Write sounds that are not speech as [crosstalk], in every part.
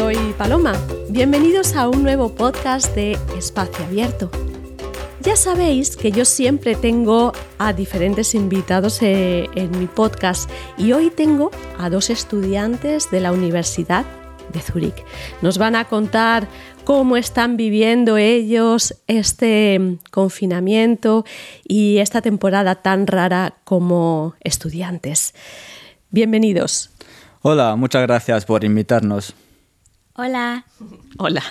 soy Paloma. Bienvenidos a un nuevo podcast de Espacio Abierto. Ya sabéis que yo siempre tengo a diferentes invitados eh, en mi podcast y hoy tengo a dos estudiantes de la Universidad de Zúrich. Nos van a contar cómo están viviendo ellos este confinamiento y esta temporada tan rara como estudiantes. Bienvenidos. Hola, muchas gracias por invitarnos. Hola. Hola.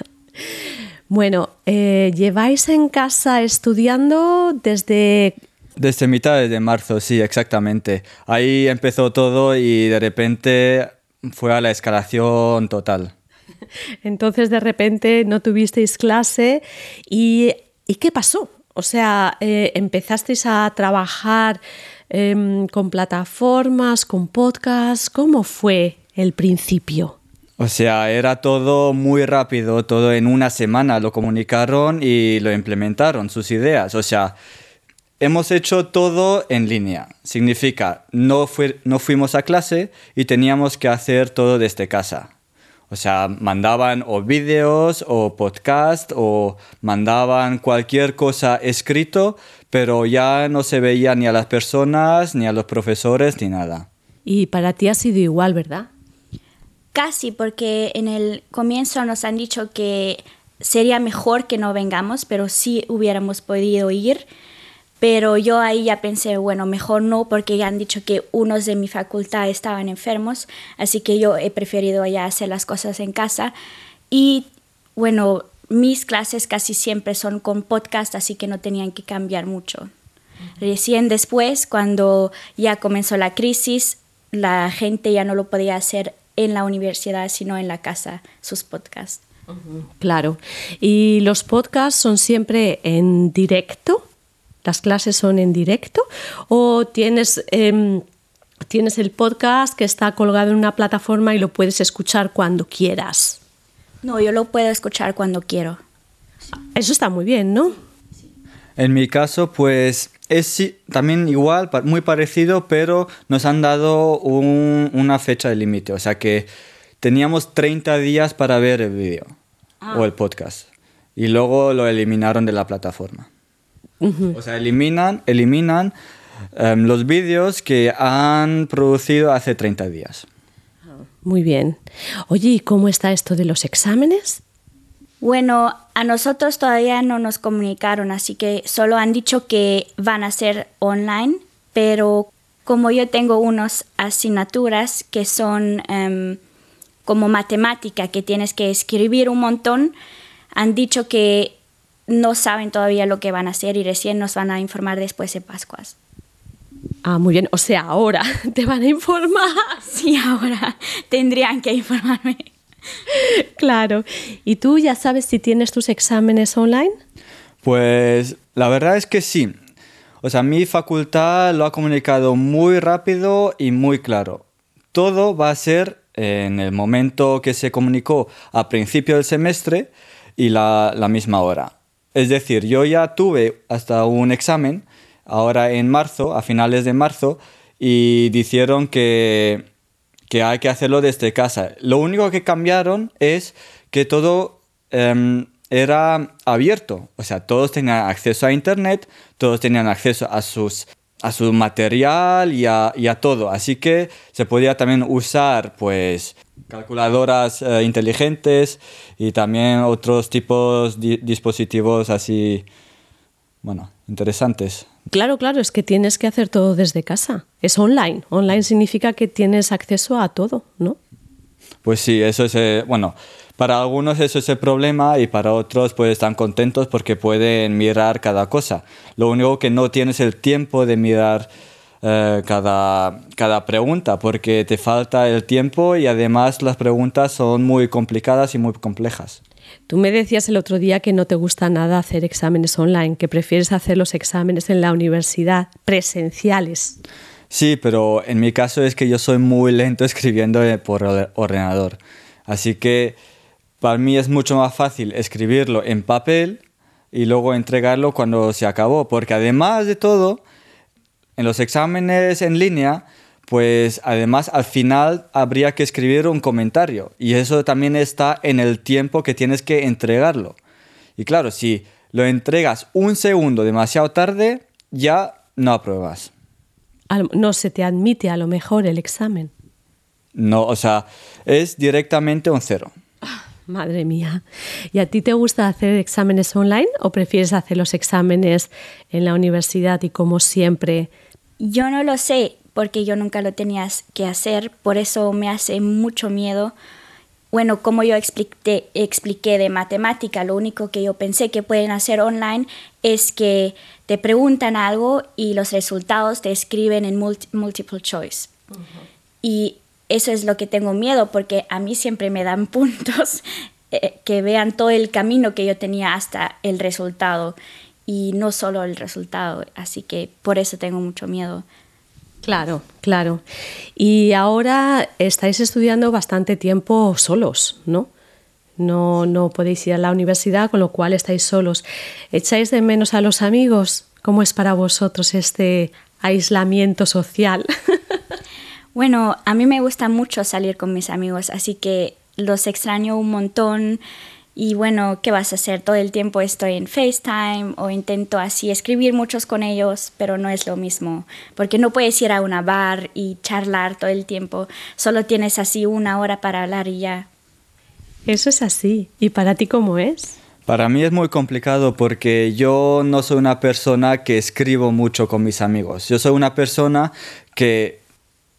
Bueno, eh, lleváis en casa estudiando desde... Desde mitad de marzo, sí, exactamente. Ahí empezó todo y de repente fue a la escalación total. [laughs] Entonces de repente no tuvisteis clase y, ¿qué pasó? O sea, eh, empezasteis a trabajar em, con plataformas, con podcasts. ¿Cómo fue el principio? O sea, era todo muy rápido, todo en una semana lo comunicaron y lo implementaron, sus ideas. O sea, hemos hecho todo en línea. Significa, no, no fuimos a clase y teníamos que hacer todo desde casa. O sea, mandaban o vídeos o podcast o mandaban cualquier cosa escrito, pero ya no se veía ni a las personas, ni a los profesores, ni nada. Y para ti ha sido igual, ¿verdad? Casi, porque en el comienzo nos han dicho que sería mejor que no vengamos, pero sí hubiéramos podido ir. Pero yo ahí ya pensé, bueno, mejor no, porque ya han dicho que unos de mi facultad estaban enfermos, así que yo he preferido ya hacer las cosas en casa. Y bueno, mis clases casi siempre son con podcast, así que no tenían que cambiar mucho. Recién después, cuando ya comenzó la crisis, la gente ya no lo podía hacer en la universidad, sino en la casa, sus podcasts. Claro. ¿Y los podcasts son siempre en directo? ¿Las clases son en directo? ¿O tienes, em, tienes el podcast que está colgado en una plataforma y lo puedes escuchar cuando quieras? No, yo lo puedo escuchar cuando quiero. Eso está muy bien, ¿no? En mi caso, pues es también igual, muy parecido, pero nos han dado una fecha de límite. O sea que teníamos 30 días para ver el vídeo ah. o el podcast. Y luego lo eliminaron de la plataforma. O sea, eliminan, eliminan em, los vídeos que han producido hace 30 días. Muy bien. Oye, ¿y cómo está esto de los exámenes? Bueno, a nosotros todavía no nos comunicaron, así que solo han dicho que van a ser online, pero como yo tengo unas asignaturas que son em, como matemática, que tienes que escribir un montón, han dicho que no saben todavía lo que van a hacer y recién nos van a informar después de Pascuas. Ah, muy bien. O sea, ahora [laughs] te van a informar. Sí, ahora tendrían que informarme. [laughs] Claro. ¿Y tú ya sabes si tienes tus exámenes online? Pues la verdad es que sí. O sea, mi facultad lo ha comunicado muy rápido y muy claro. Todo va a ser en el momento que se comunicó a principio del semestre y la, misma hora. Es decir, yo ya tuve hasta un examen, ahora en marzo, a finales de marzo, y dijeron que que hay que hacerlo desde casa. Lo único que cambiaron es que todo em, era abierto, o sea, todos tenían acceso a Internet, todos tenían acceso a, sus, a su material y a, todo. Así que se podía también usar pues calculadoras eh, inteligentes y también otros tipos de dispositivos así, bueno, interesantes. Claro, claro, es que tienes que hacer todo desde casa. Es online. Online significa que tienes acceso a todo, ¿no? Pues sí, eso es, eh, bueno, para algunos eso es el problema y para otros pues están contentos porque pueden mirar cada cosa. Lo único que no tienes el tiempo de mirar eh, cada, cada pregunta porque te falta el tiempo y además las preguntas son muy complicadas y muy complejas. Tú me decías el otro día que no te gusta nada hacer exámenes online, que prefieres hacer los exámenes en la universidad presenciales. Sí, pero en mi caso es que yo soy muy lento [laughs] escribiendo por ordenador. Así que para mí es mucho más fácil escribirlo en papel y luego entregarlo cuando se acabó, porque además de todo, en los exámenes en línea, pues además al final habría que escribir un comentario y eso también está en el tiempo que tienes que entregarlo. Y claro, si lo entregas un segundo demasiado tarde, ya no apruebas. No se te admite a lo mejor el examen. No, o sea, es directamente un cero. Madre mía. ¿Y a ti te gusta hacer exámenes online o prefieres hacer los exámenes en la universidad y como siempre? Yo no lo sé porque yo nunca lo tenía que hacer, por eso me hace mucho miedo. Bueno, como yo expliqué, expliqué de matemática, lo único que yo pensé que pueden hacer online es que te preguntan algo y los resultados te escriben en multiple choice. Y eso es lo que tengo miedo porque a mí siempre me dan [laughs] puntos eh, que vean todo el camino que yo tenía hasta el resultado y no solo el resultado. Así que por eso tengo mucho miedo. Claro, claro. Y ahora estáis estudiando bastante tiempo solos, ¿no? No, no podéis ir a la universidad, con lo cual estáis solos. ¿Echáis de menos a los amigos? ¿Cómo es para vosotros este aislamiento social? [laughs] Bueno, a mí me gusta mucho salir con mis amigos, así que los extraño un montón. Y bueno, ¿qué vas a hacer? Todo el tiempo estoy en FaceTime o intento así escribir muchos con ellos, pero no es lo mismo, porque no puedes ir a una bar y charlar todo el tiempo, solo tienes así una hora para hablar y ya. Eso es así. ¿Y para ti cómo es? Para mí es muy complicado porque yo no soy una persona que escribo mucho con mis amigos. Yo soy una persona que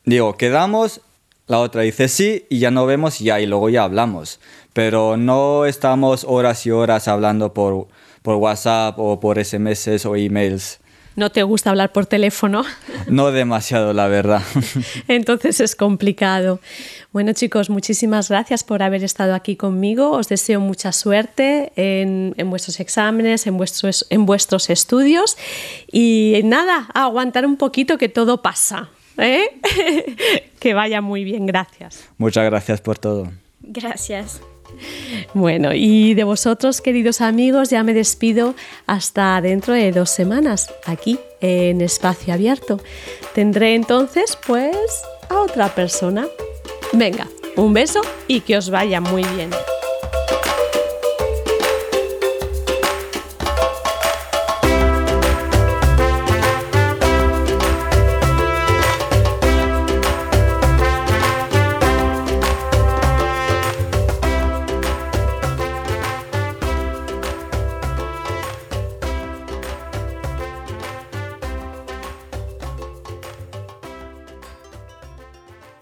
digo, quedamos, la otra dice sí y ya no vemos y ya, y luego ya hablamos. Pero no estamos horas y horas hablando por, por WhatsApp o por SMS o emails. ¿No te gusta hablar por teléfono? [laughs] No demasiado, la verdad. [laughs] Entonces es complicado. Bueno chicos, muchísimas gracias por haber estado aquí conmigo. Os deseo mucha suerte en, en vuestros exámenes, en vuestros, en vuestros estudios. Y nada, aguantar un poquito que todo pasa. ¿eh? [laughs] que vaya muy bien, gracias. Muchas gracias por todo. Gracias. Bueno, y de vosotros, queridos amigos, ya me despido hasta dentro de dos semanas, aquí en Espacio Abierto. Tendré entonces, pues, a otra persona. Venga, un beso y que os vaya muy bien.